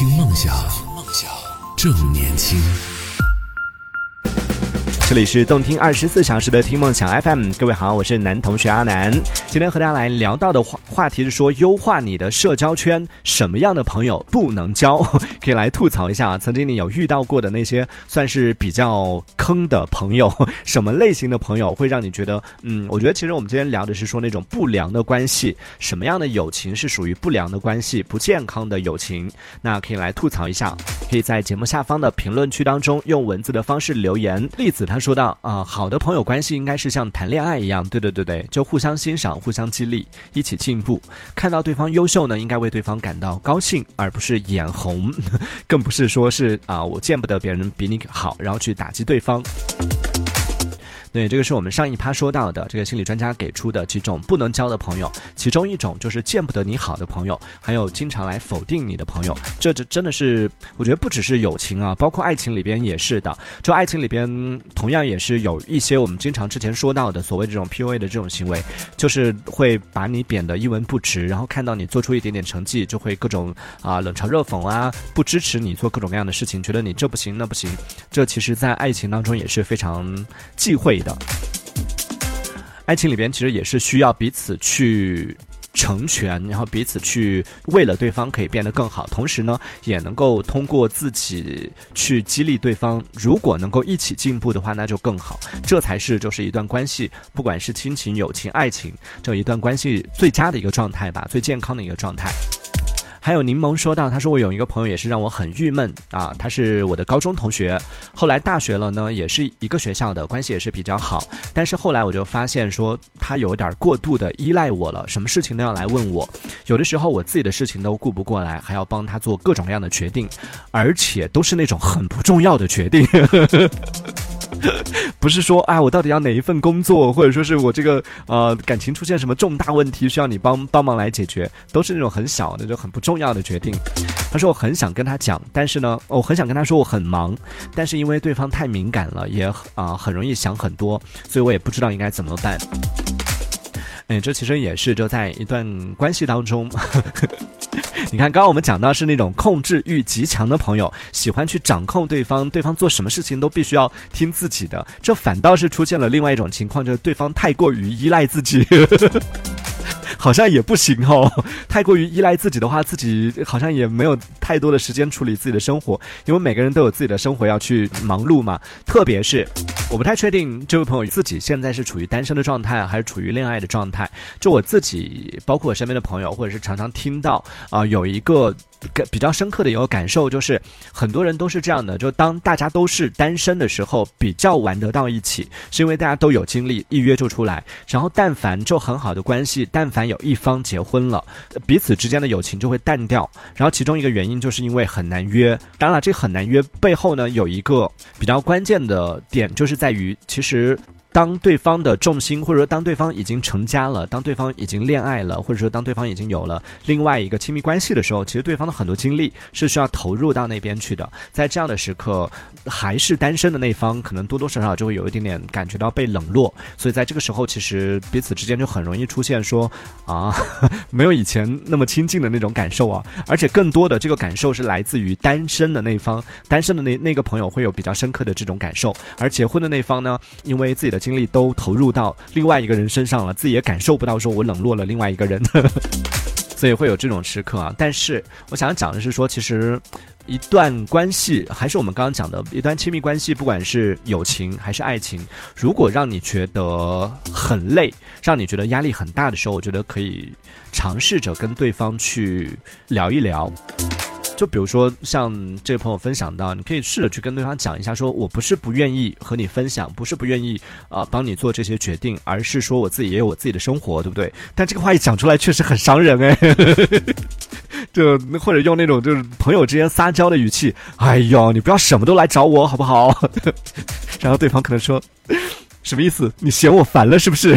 听梦想，梦想正年轻。这里是动听二十四小时的听梦想 FM，各位好，我是男同学阿南。今天和大家来聊到的话话题是说，优化你的社交圈，什么样的朋友不能交？可以来吐槽一下，曾经你有遇到过的那些算是比较坑的朋友，什么类型的朋友会让你觉得，嗯，我觉得其实我们今天聊的是说那种不良的关系，什么样的友情是属于不良的关系，不健康的友情？那可以来吐槽一下，可以在节目下方的评论区当中用文字的方式留言。栗子他说到啊，好的朋友关系应该是像谈恋爱一样，对对对对，就互相欣赏、互相激励，一起进步。看到对方优秀呢，应该为对方感到高兴，而不是眼红，更不是说是啊，我见不得别人比你好，然后去打击对方。对，这个是我们上一趴说到的，这个心理专家给出的几种不能交的朋友，其中一种就是见不得你好的朋友，还有经常来否定你的朋友。这这真的是，我觉得不只是友情啊，包括爱情里边也是的。就爱情里边，同样也是有一些我们经常之前说到的所谓这种 PUA 的这种行为，就是会把你贬得一文不值，然后看到你做出一点点成绩，就会各种啊冷嘲热讽啊，不支持你做各种各样的事情，觉得你这不行那不行。这其实，在爱情当中也是非常忌讳。的爱情里边，其实也是需要彼此去成全，然后彼此去为了对方可以变得更好，同时呢，也能够通过自己去激励对方。如果能够一起进步的话，那就更好。这才是就是一段关系，不管是亲情、友情、爱情，这一段关系最佳的一个状态吧，最健康的一个状态。还有柠檬说到，他说我有一个朋友也是让我很郁闷啊，他是我的高中同学，后来大学了呢，也是一个学校的关系也是比较好，但是后来我就发现说他有点过度的依赖我了，什么事情都要来问我，有的时候我自己的事情都顾不过来，还要帮他做各种各样的决定，而且都是那种很不重要的决定。不是说哎，我到底要哪一份工作，或者说是我这个呃感情出现什么重大问题，需要你帮帮忙来解决，都是那种很小的、就很不重要的决定。他说我很想跟他讲，但是呢，我很想跟他说我很忙，但是因为对方太敏感了，也啊很容易想很多，所以我也不知道应该怎么办。哎，这其实也是就在一段关系当中。你看，刚刚我们讲到是那种控制欲极强的朋友，喜欢去掌控对方，对方做什么事情都必须要听自己的，这反倒是出现了另外一种情况，就是对方太过于依赖自己。好像也不行哦，太过于依赖自己的话，自己好像也没有太多的时间处理自己的生活，因为每个人都有自己的生活要去忙碌嘛。特别是，我不太确定这位朋友自己现在是处于单身的状态，还是处于恋爱的状态。就我自己，包括我身边的朋友，或者是常常听到啊，有一个。比较深刻的一个感受就是，很多人都是这样的，就当大家都是单身的时候，比较玩得到一起，是因为大家都有精力，一约就出来。然后，但凡就很好的关系，但凡有一方结婚了，彼此之间的友情就会淡掉。然后，其中一个原因就是因为很难约。当然了，这很难约背后呢，有一个比较关键的点，就是在于其实。当对方的重心，或者说当对方已经成家了，当对方已经恋爱了，或者说当对方已经有了另外一个亲密关系的时候，其实对方的很多精力是需要投入到那边去的。在这样的时刻，还是单身的那方，可能多多少少就会有一点点感觉到被冷落。所以在这个时候，其实彼此之间就很容易出现说啊，没有以前那么亲近的那种感受啊。而且更多的这个感受是来自于单身的那方，单身的那那个朋友会有比较深刻的这种感受，而结婚的那方呢，因为自己的。精力都投入到另外一个人身上了，自己也感受不到说我冷落了另外一个人，所以会有这种时刻啊。但是我想讲的是说，其实一段关系，还是我们刚刚讲的一段亲密关系，不管是友情还是爱情，如果让你觉得很累，让你觉得压力很大的时候，我觉得可以尝试着跟对方去聊一聊。就比如说像这位朋友分享到，你可以试着去跟对方讲一下，说我不是不愿意和你分享，不是不愿意啊帮你做这些决定，而是说我自己也有我自己的生活，对不对？但这个话一讲出来，确实很伤人哎。就或者用那种就是朋友之间撒娇的语气，哎呦，你不要什么都来找我好不好？然后对方可能说，什么意思？你嫌我烦了是不是？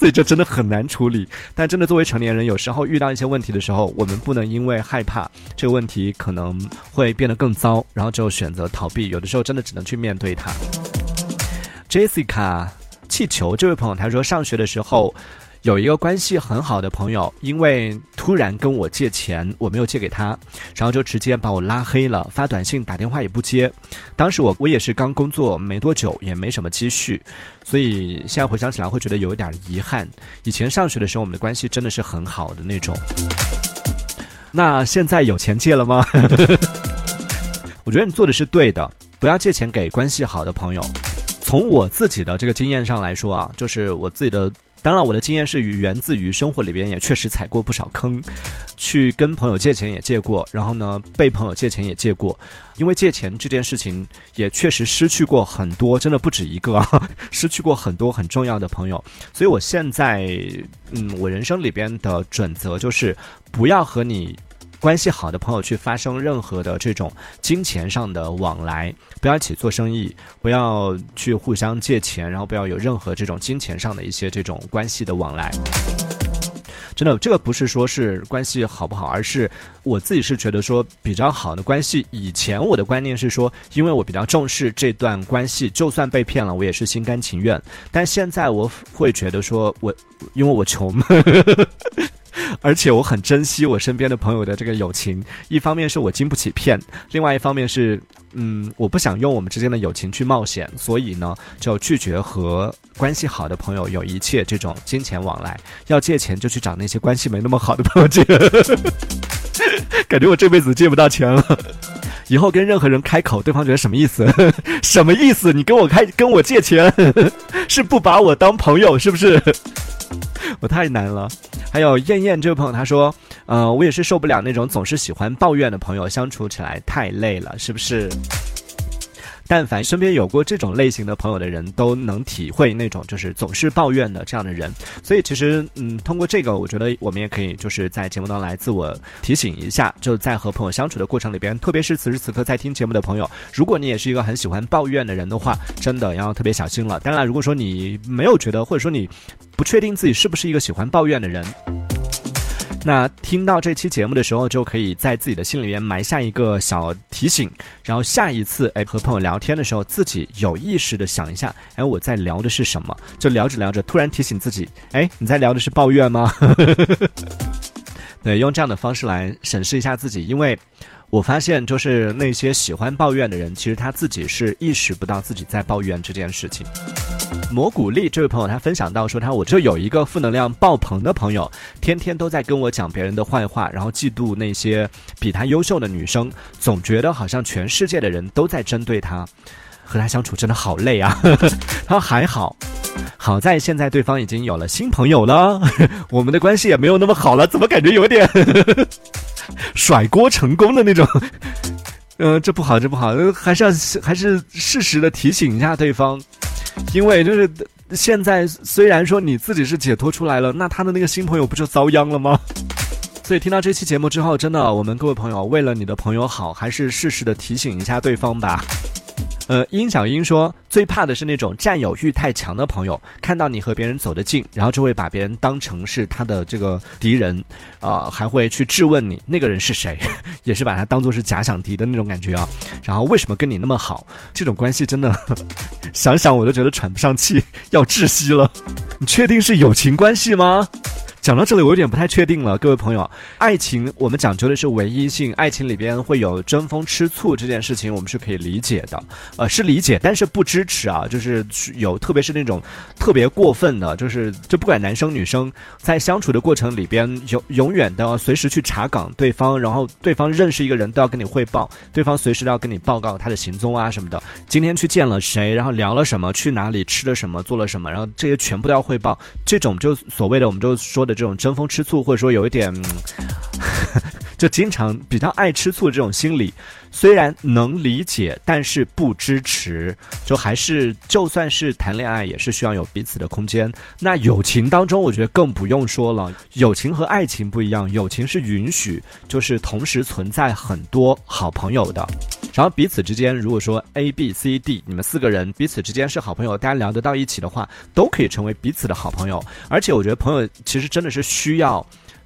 所以这真的很难处理，但真的作为成年人，有时候遇到一些问题的时候，我们不能因为害怕这个问题可能会变得更糟，然后就选择逃避。有的时候真的只能去面对它。Jessica 气球这位朋友他说，上学的时候有一个关系很好的朋友，因为突然跟我借钱，我没有借给他，然后就直接把我拉黑了，发短信、打电话也不接。当时我我也是刚工作没多久，也没什么积蓄，所以现在回想起来会觉得有一点遗憾。以前上学的时候，我们的关系真的是很好的那种。那现在有钱借了吗？我觉得你做的是对的，不要借钱给关系好的朋友。从我自己的这个经验上来说啊，就是我自己的。当然，我的经验是源自于生活里边，也确实踩过不少坑，去跟朋友借钱也借过，然后呢，被朋友借钱也借过，因为借钱这件事情也确实失去过很多，真的不止一个，啊，失去过很多很重要的朋友。所以我现在，嗯，我人生里边的准则就是不要和你。关系好的朋友去发生任何的这种金钱上的往来，不要一起做生意，不要去互相借钱，然后不要有任何这种金钱上的一些这种关系的往来。真的，这个不是说是关系好不好，而是我自己是觉得说比较好的关系。以前我的观念是说，因为我比较重视这段关系，就算被骗了，我也是心甘情愿。但现在我会觉得说，我因为我穷。而且我很珍惜我身边的朋友的这个友情，一方面是我经不起骗，另外一方面是，嗯，我不想用我们之间的友情去冒险，所以呢，就拒绝和关系好的朋友有一切这种金钱往来。要借钱就去找那些关系没那么好的朋友借，感觉我这辈子借不到钱了。以后跟任何人开口，对方觉得什么意思？什么意思？你跟我开跟我借钱，是不把我当朋友是不是？我太难了。还有燕燕这位朋友，他说：“呃，我也是受不了那种总是喜欢抱怨的朋友，相处起来太累了，是不是？”但凡身边有过这种类型的朋友的人，都能体会那种就是总是抱怨的这样的人。所以其实，嗯，通过这个，我觉得我们也可以就是在节目当中来自我提醒一下，就在和朋友相处的过程里边，特别是此时此刻在听节目的朋友，如果你也是一个很喜欢抱怨的人的话，真的要特别小心了。当然，如果说你没有觉得，或者说你不确定自己是不是一个喜欢抱怨的人。那听到这期节目的时候，就可以在自己的心里面埋下一个小提醒，然后下一次哎和朋友聊天的时候，自己有意识的想一下，哎我在聊的是什么？就聊着聊着，突然提醒自己，哎你在聊的是抱怨吗？对，用这样的方式来审视一下自己，因为。我发现，就是那些喜欢抱怨的人，其实他自己是意识不到自己在抱怨这件事情。蘑菇丽这位朋友，他分享到说，他我就有一个负能量爆棚的朋友，天天都在跟我讲别人的坏话，然后嫉妒那些比他优秀的女生，总觉得好像全世界的人都在针对他，和他相处真的好累啊。他说还好，好在现在对方已经有了新朋友了，我们的关系也没有那么好了，怎么感觉有点？甩锅成功的那种，嗯，这不好，这不好，还是要还是适时的提醒一下对方，因为就是现在虽然说你自己是解脱出来了，那他的那个新朋友不就遭殃了吗？所以听到这期节目之后，真的，我们各位朋友为了你的朋友好，还是适时的提醒一下对方吧。呃，殷小英说，最怕的是那种占有欲太强的朋友，看到你和别人走得近，然后就会把别人当成是他的这个敌人，啊，还会去质问你那个人是谁，也是把他当做是假想敌的那种感觉啊。然后为什么跟你那么好？这种关系真的，想想我都觉得喘不上气，要窒息了。你确定是友情关系吗？讲到这里，我有点不太确定了，各位朋友，爱情我们讲究的是唯一性，爱情里边会有争风吃醋这件事情，我们是可以理解的，呃，是理解，但是不支持啊，就是有，特别是那种特别过分的，就是就不管男生女生，在相处的过程里边，永永远都要随时去查岗对方，然后对方认识一个人都要跟你汇报，对方随时都要跟你报告他的行踪啊什么的，今天去见了谁，然后聊了什么，去哪里吃了什么，做了什么，然后这些全部都要汇报，这种就所谓的我们就说的。这种争风吃醋，或者说有一点，就经常比较爱吃醋这种心理，虽然能理解，但是不支持。就还是就算是谈恋爱，也是需要有彼此的空间。那友情当中，我觉得更不用说了。友情和爱情不一样，友情是允许就是同时存在很多好朋友的。然后彼此之间，如果说 A、B、C、D，你们四个人彼此之间是好朋友，大家聊得到一起的话，都可以成为彼此的好朋友。而且我觉得朋友其实真的是需要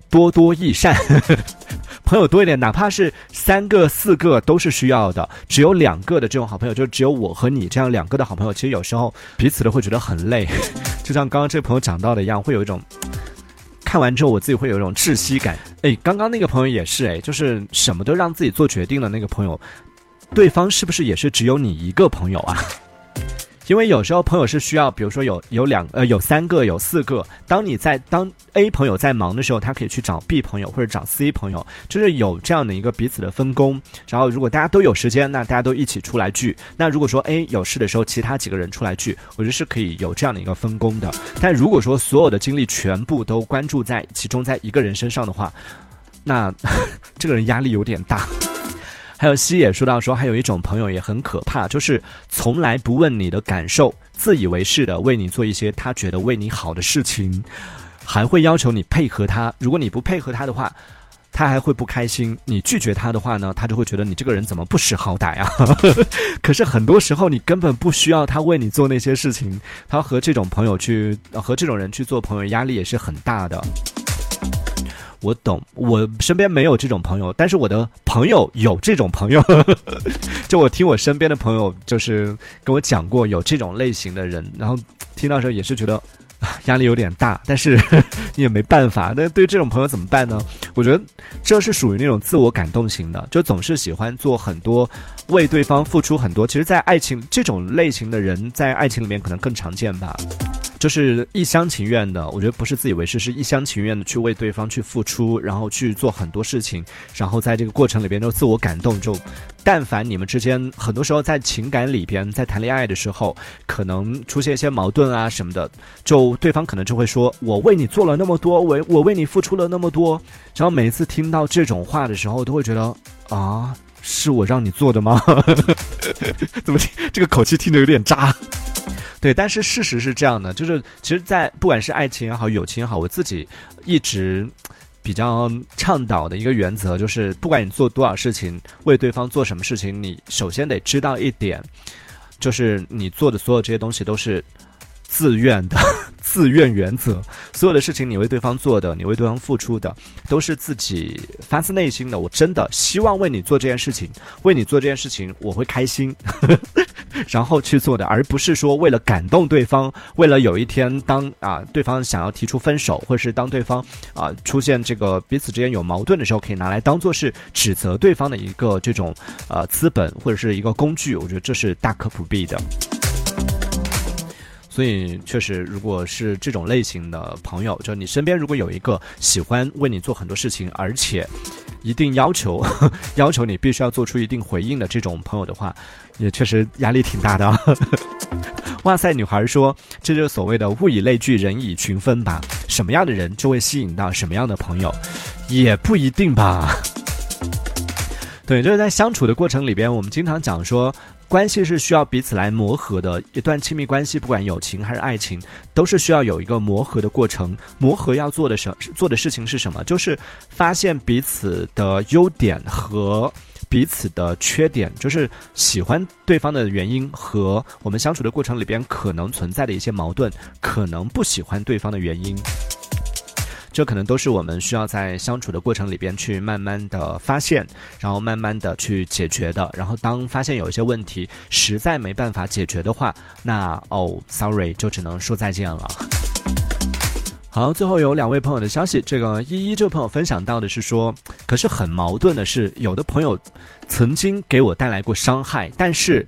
多多益善，朋友多一点，哪怕是三个、四个都是需要的。只有两个的这种好朋友，就只有我和你这样两个的好朋友，其实有时候彼此都会觉得很累。就像刚刚这个朋友讲到的一样，会有一种。看完之后，我自己会有一种窒息感。哎，刚刚那个朋友也是，哎，就是什么都让自己做决定的那个朋友，对方是不是也是只有你一个朋友啊？因为有时候朋友是需要，比如说有有两呃有三个有四个，当你在当 A 朋友在忙的时候，他可以去找 B 朋友或者找 C 朋友，就是有这样的一个彼此的分工。然后如果大家都有时间，那大家都一起出来聚。那如果说 A 有事的时候，其他几个人出来聚，我觉得是可以有这样的一个分工的。但如果说所有的精力全部都关注在集中在一个人身上的话，那 这个人压力有点大。还有西也说到说，还有一种朋友也很可怕，就是从来不问你的感受，自以为是的为你做一些他觉得为你好的事情，还会要求你配合他。如果你不配合他的话，他还会不开心。你拒绝他的话呢，他就会觉得你这个人怎么不识好歹啊？可是很多时候你根本不需要他为你做那些事情，他和这种朋友去和这种人去做朋友，压力也是很大的。我懂，我身边没有这种朋友，但是我的朋友有这种朋友。就我听我身边的朋友，就是跟我讲过有这种类型的人，然后听到时候也是觉得压力有点大，但是 你也没办法。那对这种朋友怎么办呢？我觉得这是属于那种自我感动型的，就总是喜欢做很多为对方付出很多。其实，在爱情这种类型的人，在爱情里面可能更常见吧。就是一厢情愿的，我觉得不是自以为是，是一厢情愿的去为对方去付出，然后去做很多事情，然后在这个过程里边就自我感动。就但凡你们之间很多时候在情感里边，在谈恋爱的时候，可能出现一些矛盾啊什么的，就对方可能就会说：“我为你做了那么多，我我为你付出了那么多。”然后每一次听到这种话的时候，都会觉得啊，是我让你做的吗？怎么听这个口气听着有点渣？对，但是事实是这样的，就是其实，在不管是爱情也好，友情也好，我自己一直比较倡导的一个原则，就是不管你做多少事情，为对方做什么事情，你首先得知道一点，就是你做的所有这些东西都是自愿的。自愿原则，所有的事情你为对方做的，你为对方付出的，都是自己发自内心的。我真的希望为你做这件事情，为你做这件事情，我会开心，然后去做的，而不是说为了感动对方，为了有一天当啊对方想要提出分手，或者是当对方啊出现这个彼此之间有矛盾的时候，可以拿来当做是指责对方的一个这种呃资本或者是一个工具。我觉得这是大可不必的。所以，确实，如果是这种类型的朋友，就你身边如果有一个喜欢为你做很多事情，而且一定要求 要求你必须要做出一定回应的这种朋友的话，也确实压力挺大的。哇塞，女孩说，这就是所谓的物以类聚，人以群分吧？什么样的人就会吸引到什么样的朋友，也不一定吧？对，就是在相处的过程里边，我们经常讲说。关系是需要彼此来磨合的，一段亲密关系，不管友情还是爱情，都是需要有一个磨合的过程。磨合要做的什做的事情是什么？就是发现彼此的优点和彼此的缺点，就是喜欢对方的原因和我们相处的过程里边可能存在的一些矛盾，可能不喜欢对方的原因。这可能都是我们需要在相处的过程里边去慢慢的发现，然后慢慢的去解决的。然后当发现有一些问题实在没办法解决的话，那哦，sorry，就只能说再见了。好，最后有两位朋友的消息，这个依依这位朋友分享到的是说，可是很矛盾的是，有的朋友曾经给我带来过伤害，但是。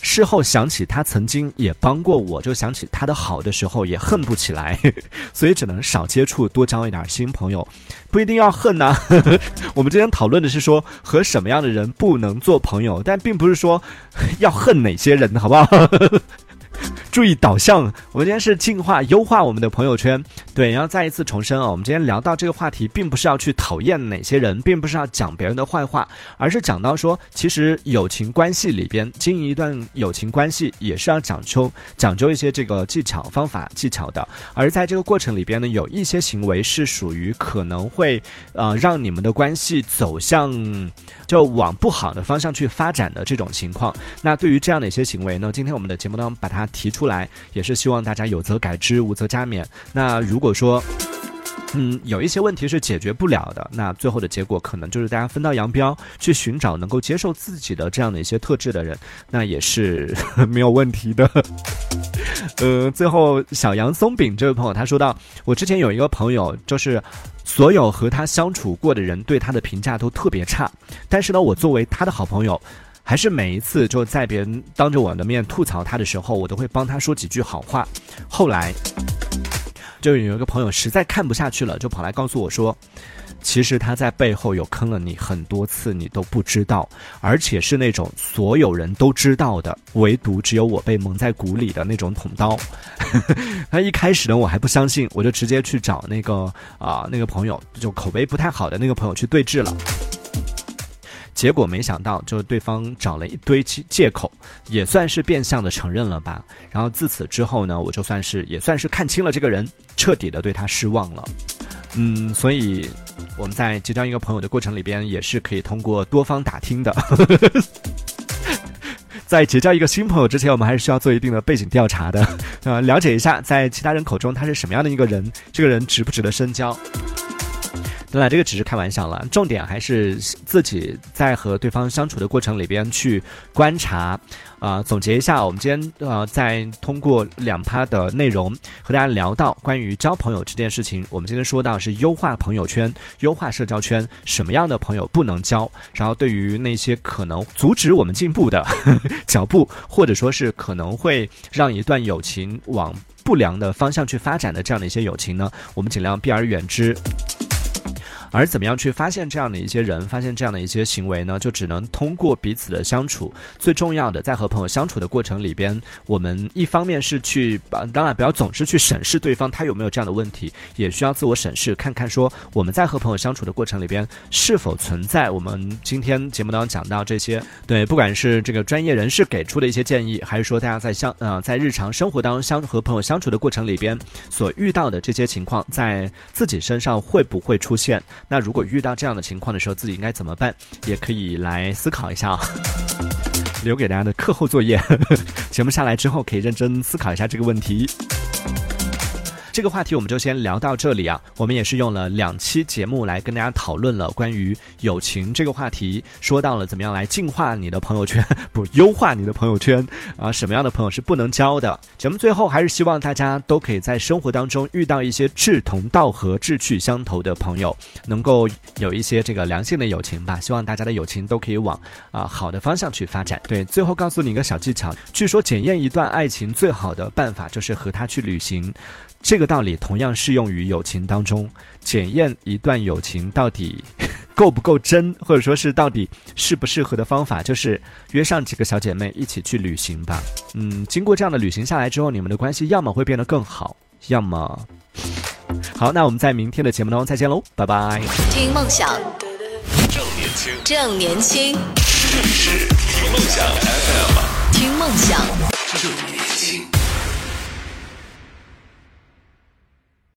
事后想起他曾经也帮过我，就想起他的好的时候也恨不起来，所以只能少接触，多交一点新朋友，不一定要恨呐。我们今天讨论的是说和什么样的人不能做朋友，但并不是说 要恨哪些人，好不好？注意导向，我们今天是进化优化我们的朋友圈。对，然后再一次重申啊，我们今天聊到这个话题，并不是要去讨厌哪些人，并不是要讲别人的坏话，而是讲到说，其实友情关系里边经营一段友情关系，也是要讲究讲究一些这个技巧、方法、技巧的。而在这个过程里边呢，有一些行为是属于可能会呃让你们的关系走向就往不好的方向去发展的这种情况。那对于这样的一些行为呢，今天我们的节目当中把它提出来，也是希望大家有则改之，无则加勉。那如果说，嗯，有一些问题是解决不了的，那最后的结果可能就是大家分道扬镳，去寻找能够接受自己的这样的一些特质的人，那也是 没有问题的。呃，最后小杨松饼这位朋友他说到，我之前有一个朋友，就是所有和他相处过的人对他的评价都特别差，但是呢，我作为他的好朋友，还是每一次就在别人当着我的面吐槽他的时候，我都会帮他说几句好话。后来。就有一个朋友实在看不下去了，就跑来告诉我说：“其实他在背后有坑了你很多次，你都不知道，而且是那种所有人都知道的，唯独只有我被蒙在鼓里的那种捅刀。”他一开始呢，我还不相信，我就直接去找那个啊那个朋友，就口碑不太好的那个朋友去对质了。结果没想到，就是对方找了一堆借口，也算是变相的承认了吧。然后自此之后呢，我就算是也算是看清了这个人，彻底的对他失望了。嗯，所以我们在结交一个朋友的过程里边，也是可以通过多方打听的。在结交一个新朋友之前，我们还是需要做一定的背景调查的，呃，了解一下在其他人口中他是什么样的一个人，这个人值不值得深交。当然，这个只是开玩笑了，重点还是自己在和对方相处的过程里边去观察，啊，总结一下，我们今天呃，在通过两趴的内容和大家聊到关于交朋友这件事情，我们今天说到是优化朋友圈、优化社交圈，什么样的朋友不能交，然后对于那些可能阻止我们进步的 脚步，或者说是可能会让一段友情往不良的方向去发展的这样的一些友情呢，我们尽量避而远之。而怎么样去发现这样的一些人，发现这样的一些行为呢？就只能通过彼此的相处。最重要的，在和朋友相处的过程里边，我们一方面是去把，当然不要总是去审视对方他有没有这样的问题，也需要自我审视，看看说我们在和朋友相处的过程里边是否存在我们今天节目当中讲到这些。对，不管是这个专业人士给出的一些建议，还是说大家在相呃在日常生活当中相和朋友相处的过程里边所遇到的这些情况，在自己身上会不会出现？那如果遇到这样的情况的时候，自己应该怎么办？也可以来思考一下啊，留给大家的课后作业。节目下来之后，可以认真思考一下这个问题。这个话题我们就先聊到这里啊。我们也是用了两期节目来跟大家讨论了关于友情这个话题，说到了怎么样来净化你的朋友圈，不优化你的朋友圈啊，什么样的朋友是不能交的。节目最后还是希望大家都可以在生活当中遇到一些志同道合、志趣相投的朋友，能够有一些这个良性的友情吧。希望大家的友情都可以往啊好的方向去发展。对，最后告诉你一个小技巧，据说检验一段爱情最好的办法就是和他去旅行。这个道理同样适用于友情当中，检验一段友情到底 够不够真，或者说是到底适不适合的方法，就是约上几个小姐妹一起去旅行吧。嗯，经过这样的旅行下来之后，你们的关系要么会变得更好，要么 好，那我们在明天的节目当中再见喽，拜拜。听梦想，正年轻，正年轻，这里是听梦想 FM，听梦想，正年。